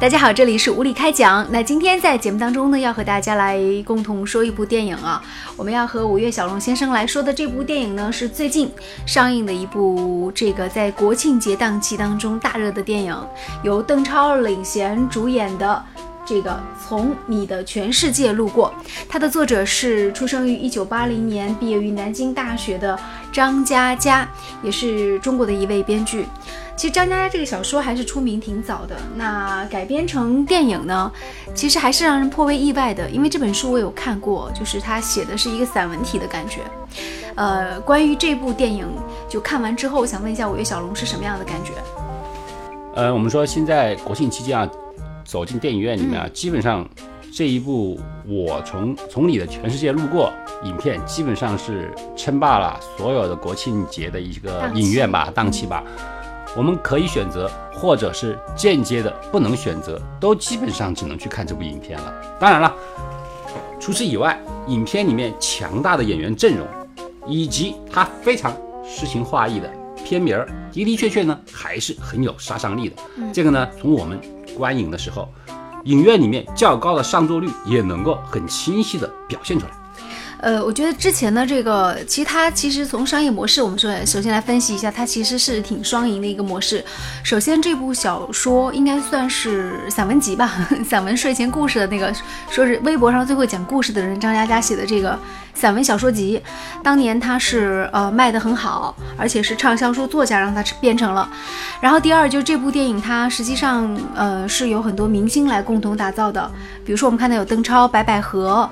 大家好，这里是无理开讲。那今天在节目当中呢，要和大家来共同说一部电影啊。我们要和五月小龙先生来说的这部电影呢，是最近上映的一部这个在国庆节档期当中大热的电影，由邓超领衔主演的。这个从你的全世界路过，它的作者是出生于一九八零年，毕业于南京大学的张嘉佳，也是中国的一位编剧。其实张嘉佳这个小说还是出名挺早的，那改编成电影呢，其实还是让人颇为意外的，因为这本书我有看过，就是他写的是一个散文体的感觉。呃，关于这部电影，就看完之后，我想问一下五月小龙是什么样的感觉？呃，我们说现在国庆期间啊。走进电影院里面啊，基本上这一部我从从你的全世界路过影片，基本上是称霸了所有的国庆节的一个影院吧档期吧。我们可以选择，或者是间接的不能选择，都基本上只能去看这部影片了。当然了，除此以外，影片里面强大的演员阵容，以及它非常诗情画意的片名儿，的的确确呢还是很有杀伤力的。这个呢，从我们。观影的时候，影院里面较高的上座率也能够很清晰的表现出来。呃，我觉得之前的这个，其实它其实从商业模式，我们说，首先来分析一下，它其实是挺双赢的一个模式。首先，这部小说应该算是散文集吧，散文睡前故事的那个，说是微博上最会讲故事的人张嘉佳写的这个散文小说集，当年他是呃卖的很好，而且是畅销书作家让他变成了。然后第二，就这部电影，它实际上呃是有很多明星来共同打造的，比如说我们看到有邓超、白百合。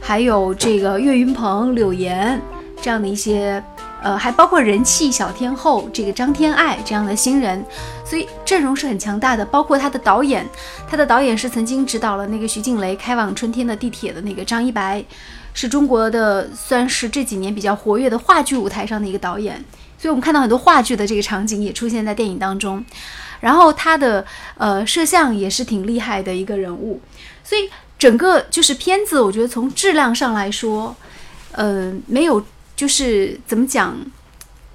还有这个岳云鹏、柳岩这样的一些，呃，还包括人气小天后这个张天爱这样的新人，所以阵容是很强大的。包括他的导演，他的导演是曾经指导了那个徐静蕾《开往春天的地铁》的那个张一白，是中国的算是这几年比较活跃的话剧舞台上的一个导演。所以我们看到很多话剧的这个场景也出现在电影当中。然后他的呃摄像也是挺厉害的一个人物，所以。整个就是片子，我觉得从质量上来说，呃，没有就是怎么讲，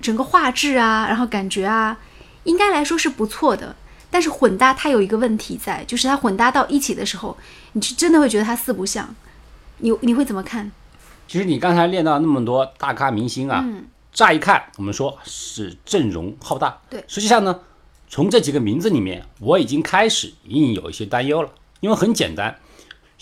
整个画质啊，然后感觉啊，应该来说是不错的。但是混搭它有一个问题在，就是它混搭到一起的时候，你是真的会觉得它四不像。你你会怎么看？其实你刚才练到那么多大咖明星啊，乍一看我们说是阵容浩大，对，实际上呢，从这几个名字里面，我已经开始隐隐有一些担忧了，因为很简单。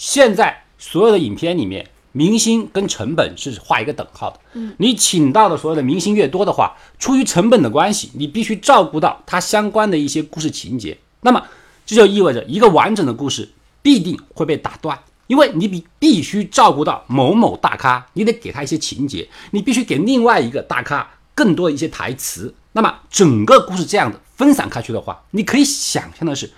现在所有的影片里面，明星跟成本是画一个等号的。嗯，你请到的所有的明星越多的话，出于成本的关系，你必须照顾到它相关的一些故事情节。那么这就意味着一个完整的故事必定会被打断，因为你必必须照顾到某某大咖，你得给他一些情节，你必须给另外一个大咖更多的一些台词。那么整个故事这样的分散开去的话，你可以想象的是，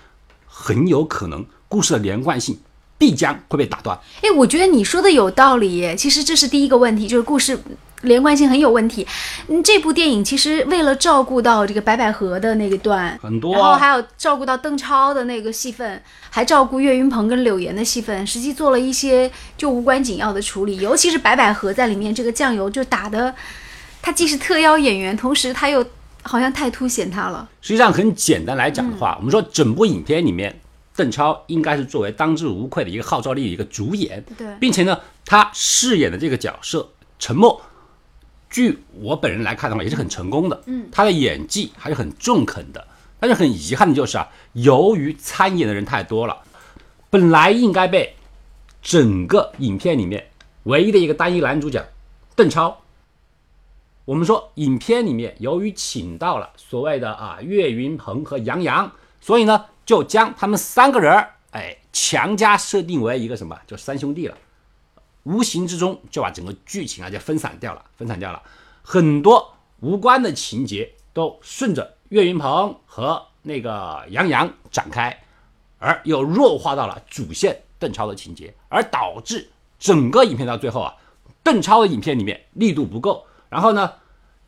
很有可能故事的连贯性。必将会被打断。哎，我觉得你说的有道理。其实这是第一个问题，就是故事连贯性很有问题。嗯，这部电影其实为了照顾到这个白百合的那个段，很多，然后还有照顾到邓超的那个戏份，还照顾岳云鹏跟柳岩的戏份，实际做了一些就无关紧要的处理。尤其是白百合在里面，这个酱油就打的，他既是特邀演员，同时他又好像太凸显他了。实际上很简单来讲的话，我们说整部影片里面。邓超应该是作为当之无愧的一个号召力的一个主演，对，并且呢，他饰演的这个角色陈默，据我本人来看的话，也是很成功的，嗯，他的演技还是很中肯的。但是很遗憾的就是啊，由于参演的人太多了，本来应该被整个影片里面唯一的一个单一男主角邓超，我们说影片里面由于请到了所谓的啊岳云鹏和杨洋，所以呢。就将他们三个人儿，哎，强加设定为一个什么，就三兄弟了，无形之中就把整个剧情啊就分散掉了，分散掉了很多无关的情节都顺着岳云鹏和那个杨洋展开，而又弱化到了主线邓超的情节，而导致整个影片到最后啊，邓超的影片里面力度不够，然后呢，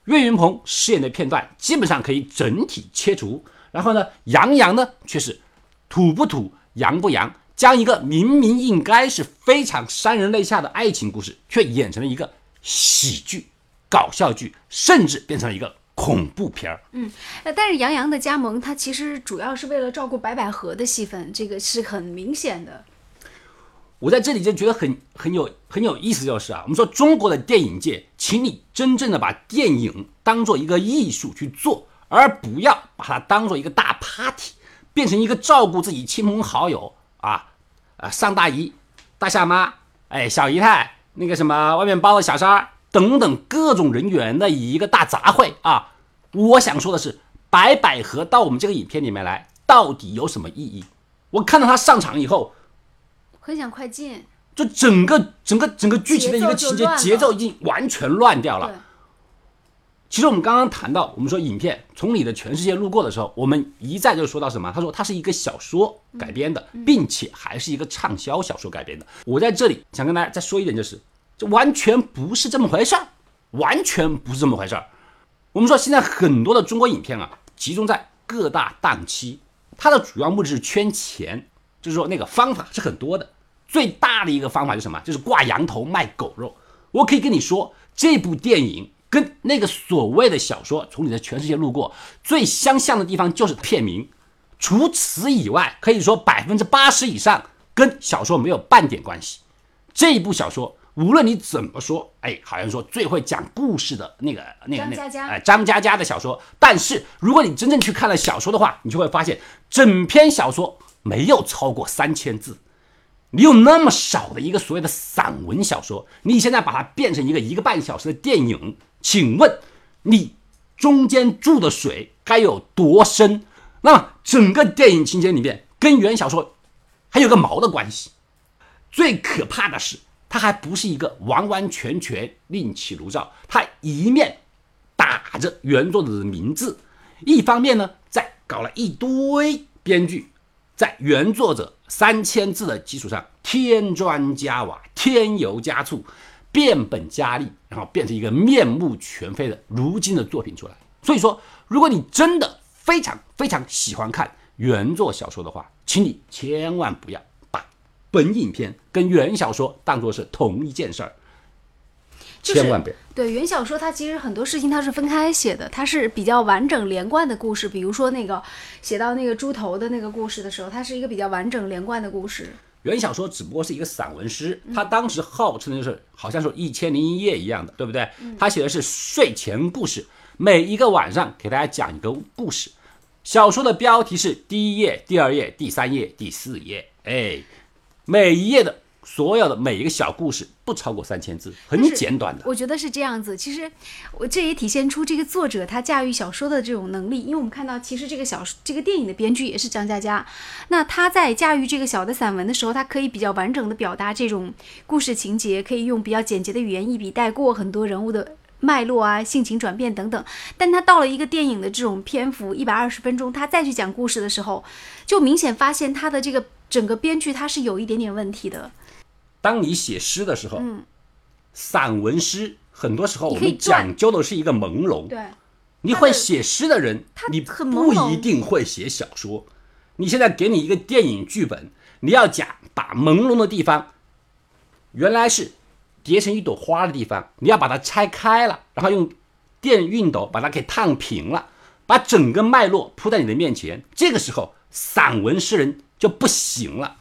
岳云鹏饰演的片段基本上可以整体切除。然后呢，杨洋呢却是土不土、洋不洋，将一个明明应该是非常潸人泪下的爱情故事，却演成了一个喜剧、搞笑剧，甚至变成了一个恐怖片儿。呃，但是杨洋的加盟，他其实主要是为了照顾白百合的戏份，这个是很明显的。我在这里就觉得很很有很有意思，就是啊，我们说中国的电影界，请你真正的把电影当做一个艺术去做，而不要把它当做一个大 party，变成一个照顾自己亲朋好友啊啊上大姨、大下妈、哎小姨太那个什么外面包的小三儿等等各种人员的一个大杂烩啊。我想说的是，白百合到我们这个影片里面来，到底有什么意义？我看到她上场以后。很想快进，就整个整个整个剧情的一个情节节奏已经完全乱掉了。，其实我们刚刚谈到，我们说影片从你的全世界路过的时候，我们一再就说到什么？他说它是一个小说改编的，并且还是一个畅销小说改编的。我在这里想跟大家再说一点，就是这完全不是这么回事儿，完全不是这么回事儿。我们说现在很多的中国影片啊，集中在各大档期，它的主要目的是圈钱，就是说那个方法是很多的。最大的一个方法是什么？就是挂羊头卖狗肉。我可以跟你说，这部电影跟那个所谓的小说《从你的全世界路过》最相像的地方就是片名。除此以外，可以说百分之八十以上跟小说没有半点关系。这一部小说，无论你怎么说，哎，好像说最会讲故事的那个那个那个，哎，张嘉佳的小说。但是如果你真正去看了小说的话，你就会发现，整篇小说没有超过三千字。你有那么少的一个所谓的散文小说，你现在把它变成一个一个半小时的电影，请问你中间注的水该有多深？那么整个电影情节里面跟原小说还有个毛的关系。最可怕的是，它还不是一个完完全全另起炉灶，它一面打着原作者的名字，一方面呢，在搞了一堆编剧在原作者三千字的基础上添砖加瓦、添油加醋、变本加厉，然后变成一个面目全非的如今的作品出来。所以说，如果你真的非常非常喜欢看原作小说的话，请你千万不要把本影片跟原小说当做是同一件事儿，千万别。对原小说，它其实很多事情它是分开写的，它是比较完整连贯的故事。比如说那个写到那个猪头的那个故事的时候，它是一个比较完整连贯的故事。原小说只不过是一个散文诗，他当时号称的就是好像说一千零一夜一样的，对不对？他写的是睡前故事，每一个晚上给大家讲一个故事。小说的标题是第一页、第二页、第三页、第四页，哎，每一页的所有的每一个小故事不超过三千字，很简短的。我觉得是这样子。其实我这也体现出这个作者他驾驭小说的这种能力，因为我们看到其实这个小这个电影的编剧也是张嘉佳，那他在驾驭这个小的散文的时候，他可以比较完整的表达这种故事情节，可以用比较简洁的语言一笔带过很多人物的。脉络啊，性情转变等等，但他到了一个电影的这种篇幅一百二十分钟，他再去讲故事的时候，就明显发现他的这个整个编剧他是有一点点问题的。当你写诗的时候，散文诗很多时候我们讲究的是一个朦胧，对，你会写诗的人，你很不一定会写小说。你现在给你一个电影剧本，你要讲把朦胧的地方，原来是叠成一朵花的地方，你要把它拆开了，然后用电熨斗把它给烫平了，把整个脉络铺在你的面前。这个时候，散文诗人就不行了。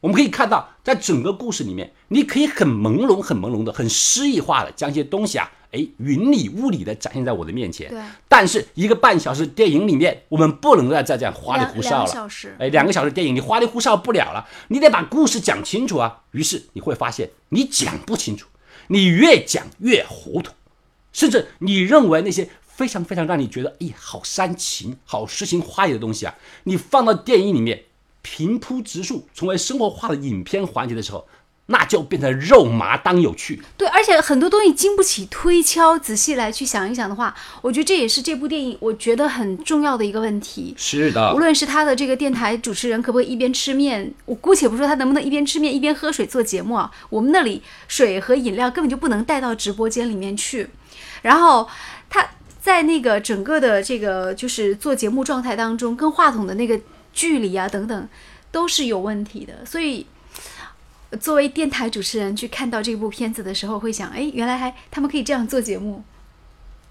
我们可以看到，在整个故事里面，你可以很朦胧、很朦胧的、很诗意化的将一些东西啊，哎，云里雾里的展现在我的面前。对。但是一个半小时电影里面，我们不能再再这样花里胡哨了。个小时哎，两个小时电影你花里胡哨不了了，你得把故事讲清楚啊。于是你会发现，你讲不清楚，你越讲越糊涂，甚至你认为那些非常非常让你觉得哎好煽情、好诗情画意的东西啊，你放到电影里面平铺直述，成为生活化的影片环节的时候，那就变成肉麻当有趣。对，而且很多东西经不起推敲，仔细来去想一想的话，我觉得这也是这部电影我觉得很重要的一个问题。是的无论是他的这个电台主持人可不可以一边吃面，我姑且不说他能不能一边吃面一边喝水做节目啊，我们那里水和饮料根本就不能带到直播间里面去。然后他在那个整个的这个就是做节目状态当中，跟话筒的那个距离啊等等都是有问题的，所以。作为电台主持人去看到这部片子的时候，会想，哎，原来还他们可以这样做节目，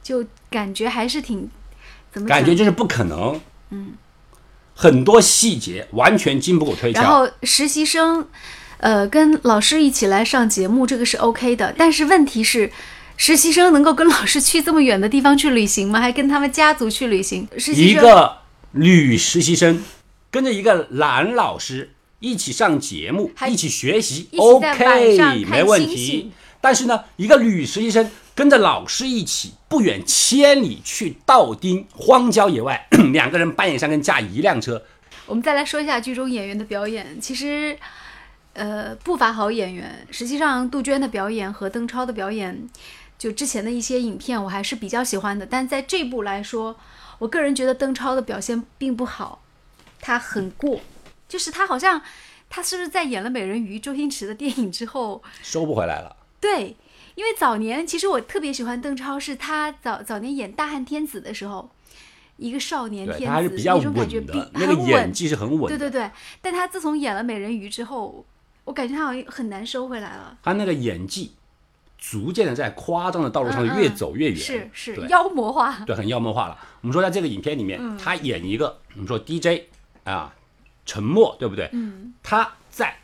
就感觉还是挺怎么？感觉就是不可能。嗯，很多细节完全经不过推敲。然后实习生，呃，跟老师一起来上节目，这个是 OK 的。但是问题是，实习生能够跟老师去这么远的地方去旅行吗？还跟他们家族去旅行？实习生一个女实习生跟着一个男老师一起上节目，一起学习，OK，没问题。但是呢，一个女实习生跟着老师一起不远千里去道丁荒郊野外，两个人半夜三更驾一辆车，我们再来说一下剧中演员的表演，其实，呃，不乏好演员。实际上，杜鹃的表演和邓超的表演，就之前的一些影片，我还是比较喜欢的。但在这部来说，我个人觉得邓超的表现并不好，他很过，就是他好像，他是不是在演了《美人鱼》周星驰的电影之后，收不回来了。对，因为早年其实我特别喜欢邓超，是他早早年演《大汉天子》的时候，一个少年天子他还是比较那种感觉比稳的，那个演技是很稳的。对对对，但他自从演了《美人鱼》之后，我感觉他好像很难收回来了。他那个演技逐渐的在夸张的道路上越走越远，是是妖魔化，对，很妖魔化了。我们说在这个影片里面，嗯他演一个我们说 DJ 啊，沉默，对不对？嗯，他在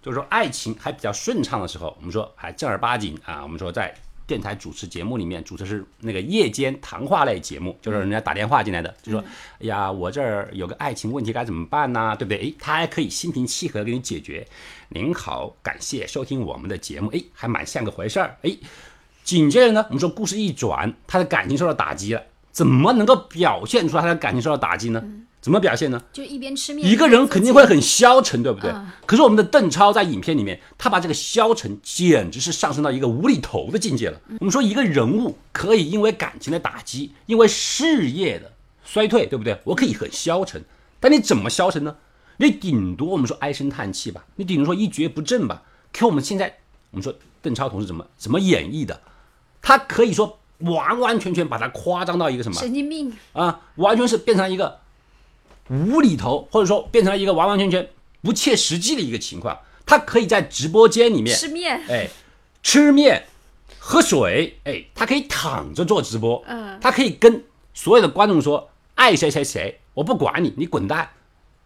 就是说爱情还比较顺畅的时候，我们说还正儿八经啊，我们说在电台主持节目里面主持是那个夜间谈话类节目，就是人家打电话进来的，就说哎呀，我这儿有个爱情问题该怎么办呢、对不对？诶，他还可以心平气和的给你解决。您好，感谢收听我们的节目，诶，还蛮像个回事儿，诶。紧接着呢，我们说故事一转，他的感情受到打击了，怎么能够表现出来他的感情受到打击呢？怎么表现呢？就一边吃面，一个人肯定会很消沉，对不对？嗯可是我们的邓超在影片里面，他把这个消沉简直是上升到一个无厘头的境界了。我们说一个人物可以因为感情的打击，因为事业的衰退，对不对？我可以很消沉，但你怎么消沉呢？你顶多我们说唉声叹气吧，你顶多说一蹶不振吧。可我们现在我们说邓超同志怎么怎么演绎的？他可以说完完全全把它夸张到一个什么？神经病，啊，完全是变成一个无厘头，或者说变成了一个完完全全不切实际的一个情况。他可以在直播间里面，吃面，哎，吃面、喝水，哎，他可以躺着做直播，嗯他可以跟所有的观众说爱谁谁谁，我不管你，你滚蛋。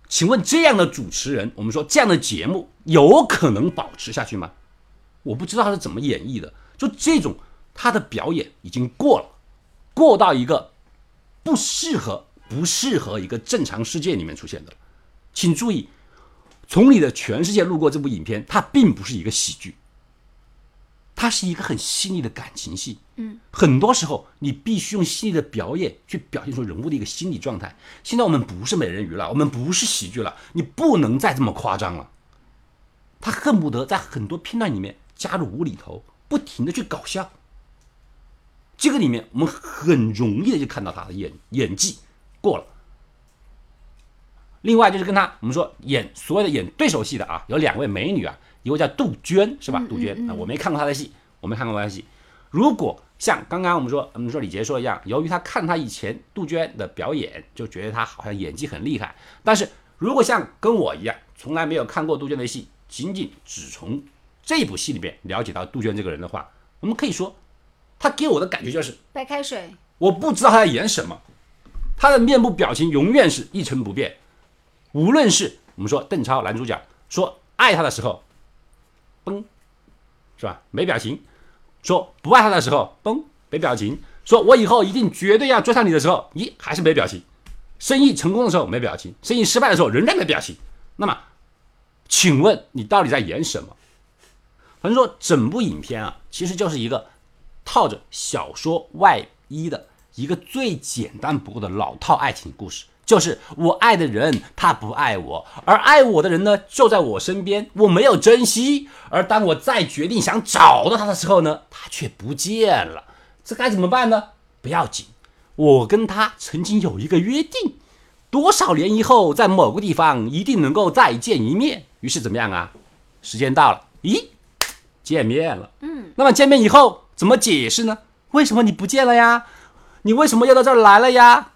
请问这样的主持人，我们说这样的节目有可能保持下去吗？我不知道他是怎么演绎的，就这种他的表演已经过了，过到一个不适合、不适合一个正常世界里面出现的。请注意，从你的全世界路过这部影片，它并不是一个喜剧，它是一个很细腻的感情戏。嗯，很多时候你必须用细腻的表演去表现出人物的一个心理状态。现在我们不是美人鱼了，我们不是喜剧了，你不能再这么夸张了。他恨不得在很多片段里面加入无厘头，不停的去搞笑。这个里面我们很容易的就看到他的演演技过了。另外就是跟他我们说演所谓的演对手戏的啊，有两位美女啊，一位叫杜鹃是吧？杜鹃啊，我没看过她的戏，我没看过她的戏。如果像刚刚我们说我们说李杰说一样，由于他看他以前杜鹃的表演，就觉得他好像演技很厉害。但是如果像跟我一样，从来没有看过杜鹃的戏，仅仅只从这部戏里面了解到杜鹃这个人的话，我们可以说，他给我的感觉就是白开水，我不知道他在演什么，他的面部表情永远是一成不变。无论是我们说邓超男主角说爱他的时候，崩，是吧？没表情；说不爱他的时候，崩，没表情；说我以后一定绝对要追上你的时候，咦，还是没表情。生意成功的时候没表情，生意失败的时候仍然没表情。那么，请问你到底在演什么？反正说整部影片啊，其实就是一个套着小说外衣的一个最简单不过的老套爱情故事，就是我爱的人他不爱我，而爱我的人呢就在我身边，我没有珍惜，而当我再决定想找到他的时候呢，他却不见了，这该怎么办呢？不要紧，我跟他曾经有一个约定，多少年以后在某个地方一定能够再见一面。于是怎么样啊？时间到了，咦，见面了。嗯，那么见面以后怎么解释呢？为什么你不见了呀？你为什么要到这儿来了呀？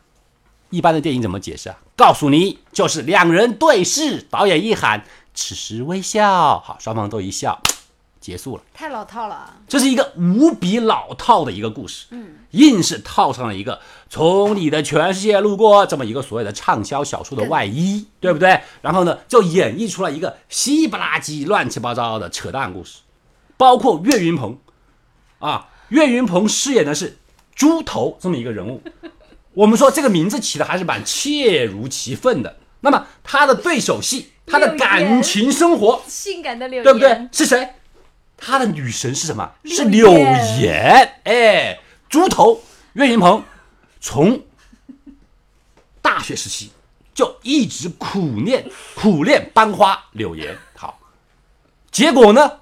一般的电影怎么解释啊？告诉你，就是两人对视，导演一喊“此时微笑”，好，双方都一笑，结束了。太老套了。这是一个无比老套的一个故事，嗯，硬是套上了一个从你的全世界路过这么一个所谓的畅销小说的外衣，对不对？然后呢，就演绎出了一个稀不拉几、乱七八糟的扯淡故事，包括岳云鹏，啊，岳云鹏饰演的是猪头这么一个人物，我们说这个名字起的还是蛮切如其分的。那么他的对手戏，他的感情生活，性感的柳岩，对不对？是谁？他的女神是什么？是柳岩。哎，猪头岳云鹏从大学时期就一直苦练苦练班花柳岩。好，结果呢？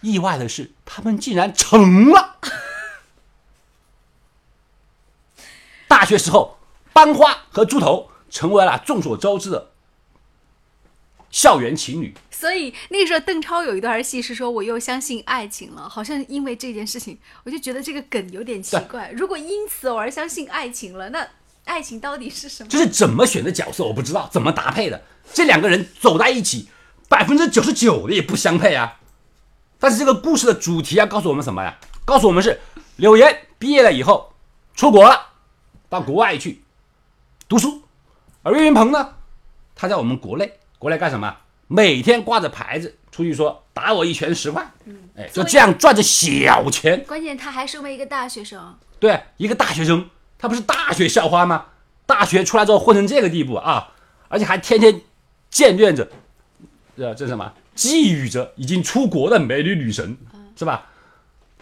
意外的是，他们竟然成了。大学时候，班花和猪头成为了众所周知的校园情侣。所以那个时候，邓超有一段戏是说我又相信爱情了，好像因为这件事情，我就觉得这个梗有点奇怪。如果因此我而相信爱情了，那爱情到底是什么？就是怎么选的角色我不知道，怎么搭配的。这两个人走在一起，百分之九十九的也不相配啊。但是这个故事的主题要告诉我们什么呀？告诉我们是柳岩毕业了以后出国了，到国外去读书，而岳云鹏呢，他在我们国内，国内干什么？每天挂着牌子出去说打我一拳十块，哎，就这样赚着小钱。关键他还身为一个大学生，对，一个大学生，他不是大学校花吗？大学出来之后混成这个地步啊，而且还天天眷恋着，呃，这什么？觊觎着已经出国的美女女神，是吧？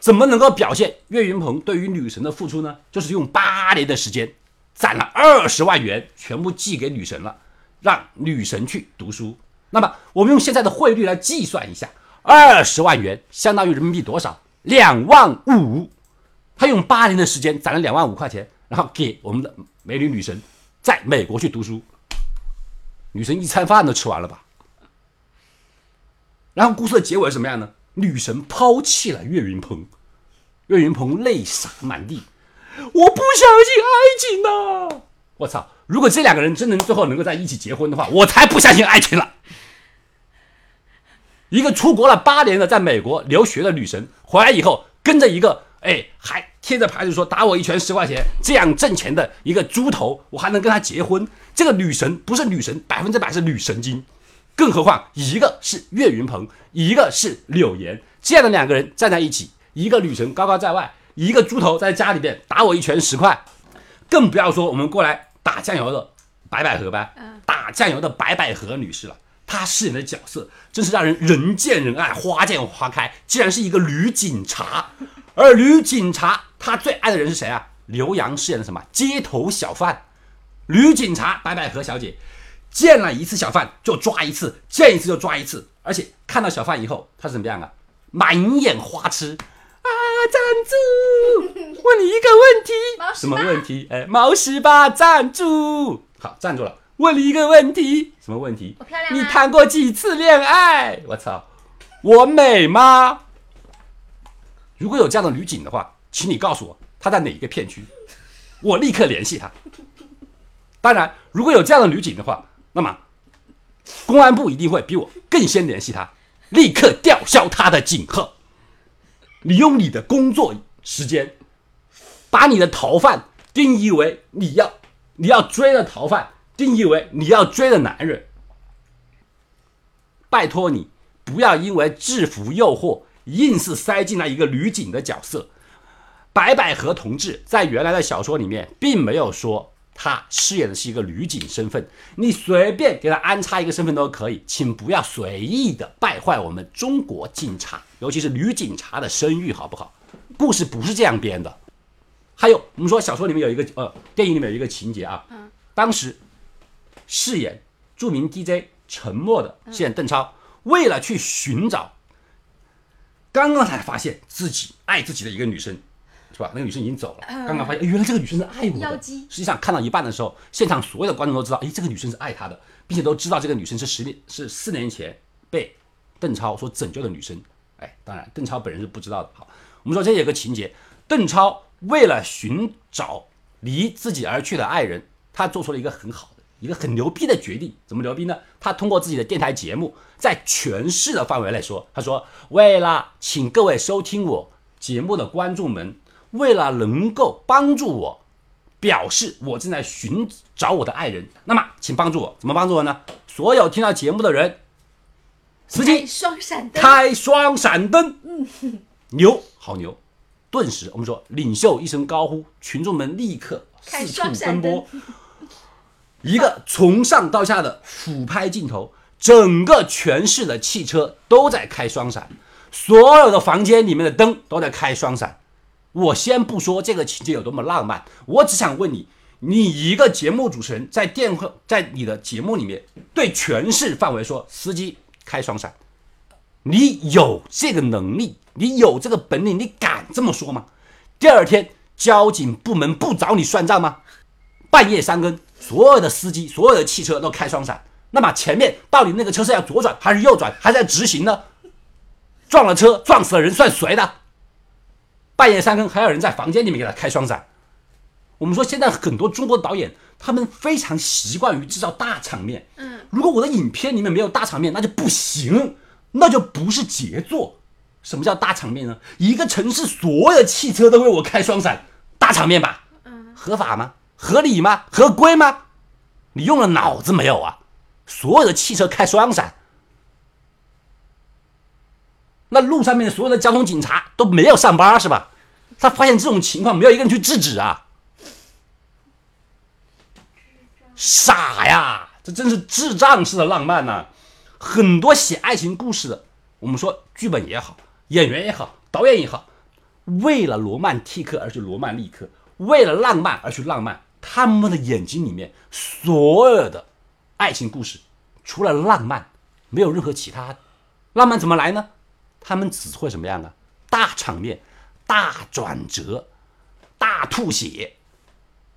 怎么能够表现岳云鹏对于女神的付出呢？就是用八年的时间，攒了二十万元，全部寄给女神了，让女神去读书。那么我们用现在的汇率来计算一下，二十万元相当于人民币多少？两万五。他用八年的时间攒了两万五块钱，然后给我们的美女女神在美国去读书，女神一餐饭都吃完了吧？然后故事的结尾是什么样呢？女神抛弃了岳云鹏，岳云鹏泪洒满地，我不相信爱情呐！我操！如果这两个人真能最后能够在一起结婚的话，我才不相信爱情了。一个出国了八年的在美国留学的女神，回来以后跟着一个哎还贴着牌子说打我一拳十块钱这样挣钱的一个猪头，我还能跟他结婚？这个女神不是女神，百分之百是女神经。更何况一个是岳云鹏，一个是柳岩，这样的两个人站在一起，一个女神高高在外，一个猪头在家里边打我一拳十块，更不要说我们过来打酱油的白百合吧，打酱油的白百合女士了。她饰演的角色真是让人人见人爱，花见花开。竟然是一个女警察，而女警察她最爱的人是谁啊？刘洋饰演的什么街头小贩？女警察白百合小姐见了一次小贩就抓一次，见一次就抓一次，而且看到小贩以后，她是怎么样啊？满眼花痴啊！站住！问你一个问题，什么问题？哎，毛十八，站住！好，站住了。问你一个问题，什么问题？我漂亮你谈过几次恋爱？我操，我美吗？如果有这样的女警的话，请你告诉我她在哪一个片区，我立刻联系她。当然，如果有这样的女警的话，那么公安部一定会比我更先联系她，立刻吊销她的警号。你用你的工作时间，把你的逃犯定义为你要你要追的逃犯，定义为你要追的男人。拜托你不要因为制服诱惑，硬是塞进来一个女警的角色。白百合同志在原来的小说里面并没有说她饰演的是一个女警身份，你随便给她安插一个身份都可以，请不要随意的败坏我们中国警察，尤其是女警察的声誉，好不好？故事不是这样编的。还有，我们说小说里面有一个呃，电影里面有一个情节啊，当时饰演著名 DJ 沉默的饰演邓超，为了去寻找，刚刚才发现自己爱自己的一个女生，是吧？那个女生已经走了，刚刚发现，哎原来这个女生是爱我的。实际上看到一半的时候，现场所有的观众都知道，哎，这个女生是爱他的，并且都知道这个女生是十年是四年前被邓超所拯救的女生。哎，当然邓超本人是不知道的。好，我们说这有个情节，邓超为了寻找离自己而去的爱人，他做出了一个很好的、一个很牛逼的决定，怎么牛逼呢？他通过自己的电台节目，在全市的范围内说，他说为了请各位收听我节目的观众们，为了能够帮助我，表示我正在寻找我的爱人，那么请帮助我，怎么帮助我呢？所有听到节目的人，司机开双闪灯，开双闪灯，牛，好牛！顿时，我们说领袖一声高呼，群众们立刻开四处双闪灯。奔波，一个从上到下的俯拍镜头，整个全市的汽车都在开双闪，所有的房间里面的灯都在开双闪。我先不说这个情节有多么浪漫，我只想问你，你一个节目主持人在电话在你的节目里面对全市范围说司机开双闪，你有这个能力，你有这个本领，你敢这么说吗？第二天交警部门不找你算账吗？半夜三更，所有的司机、所有的汽车都开双闪，那么前面到底那个车是要左转还是右转，还是要直行呢？撞了车，撞死了人，算谁的？半夜三更还有人在房间里面给他开双闪。我们说现在很多中国导演，他们非常习惯于制造大场面。嗯，如果我的影片里面没有大场面，那就不行，那就不是杰作。什么叫大场面呢？一个城市所有的汽车都为我开双闪，大场面吧？嗯，合法吗？合理吗？合规吗？你用了脑子没有啊？所有的汽车开双闪，那路上面所有的交通警察都没有上班是吧？他发现这种情况，没有一个人去制止啊！傻呀，这真是智障式的浪漫呐、很多写爱情故事的，我们说剧本也好，演员也好，导演也好，为了罗曼蒂克而去罗曼蒂克，为了浪漫而去浪漫。他们的眼睛里面所有的爱情故事，除了浪漫，没有任何其他。浪漫怎么来呢？他们只会什么样啊？大场面、大转折、大吐血，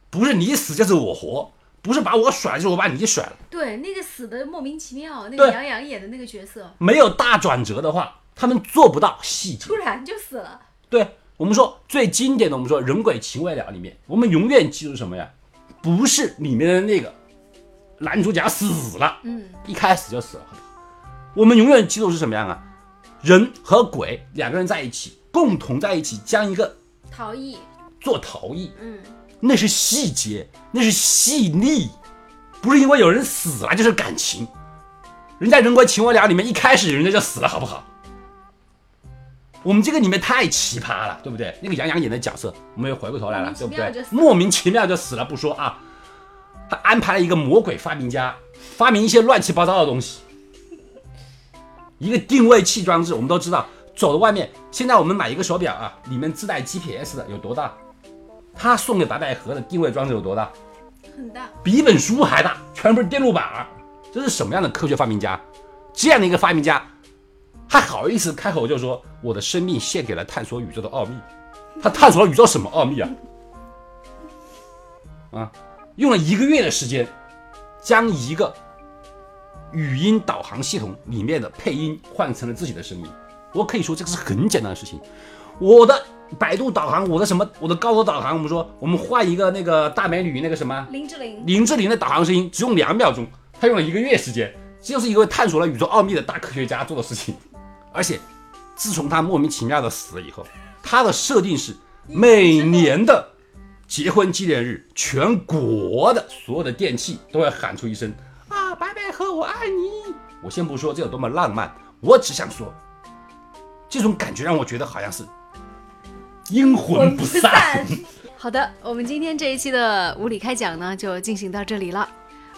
不是你死就是我活，不是把我甩就是我把你甩了。对，那个死的莫名其妙，那个杨洋演的那个角色没有大转折的话，他们做不到细节突。然就死了。对我们说最经典的，我们说《人鬼情未了》里面，我们永远记住什么呀？不是里面的那个男主角死了，嗯，一开始就死了。我们永远记住是什么样啊？人和鬼两个人在一起，共同在一起将一个逃逸，做陶艺，嗯，那是细节，那是细腻，不是因为有人死了就是感情。人家《人鬼情未了》里面一开始人家就死了，好不好？我们这个里面太奇葩了，对不对？那个杨洋演的角色，我们又回过头来了，对不对莫名其妙就？死了莫名其妙就死了不说啊，他安排了一个魔鬼发明家，发明一些乱七八糟的东西，一个定位器装置，我们都知道，走到外面，现在我们买一个手表啊，里面自带 GPS 的有多大？他送给白百合的定位装置有多大？很大。比一本书还大，全部是电路板儿。这是什么样的科学发明家？这样的一个发明家，还好意思开口就说我的生命献给了探索宇宙的奥秘？他探索了宇宙什么奥秘啊？啊，用了一个月的时间，将一个语音导航系统里面的配音换成了自己的声音。我可以说这个是很简单的事情。我的百度导航，我的什么，我的高德导航，我们说我们换一个那个大美女那个什么林志玲，林志玲的导航声音只用两秒钟，她用了一个月时间，这就是一个探索了宇宙奥秘的大科学家做的事情。而且，自从他莫名其妙的死了以后，他的设定是每年的结婚纪念日，全国的所有的电器都要喊出一声啊，白百合，我爱你。我先不说这有多么浪漫，我只想说，这种感觉让我觉得好像是阴魂不散。好的，我们今天这一期的无理开讲呢，就进行到这里了。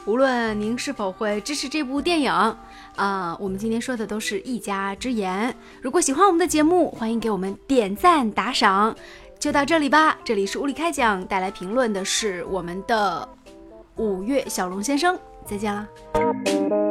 无论您是否会支持这部电影，啊、我们今天说的都是一家之言。如果喜欢我们的节目，欢迎给我们点赞打赏。就到这里吧，这里是无理开讲，带来评论的是我们的五月小龙先生，再见了。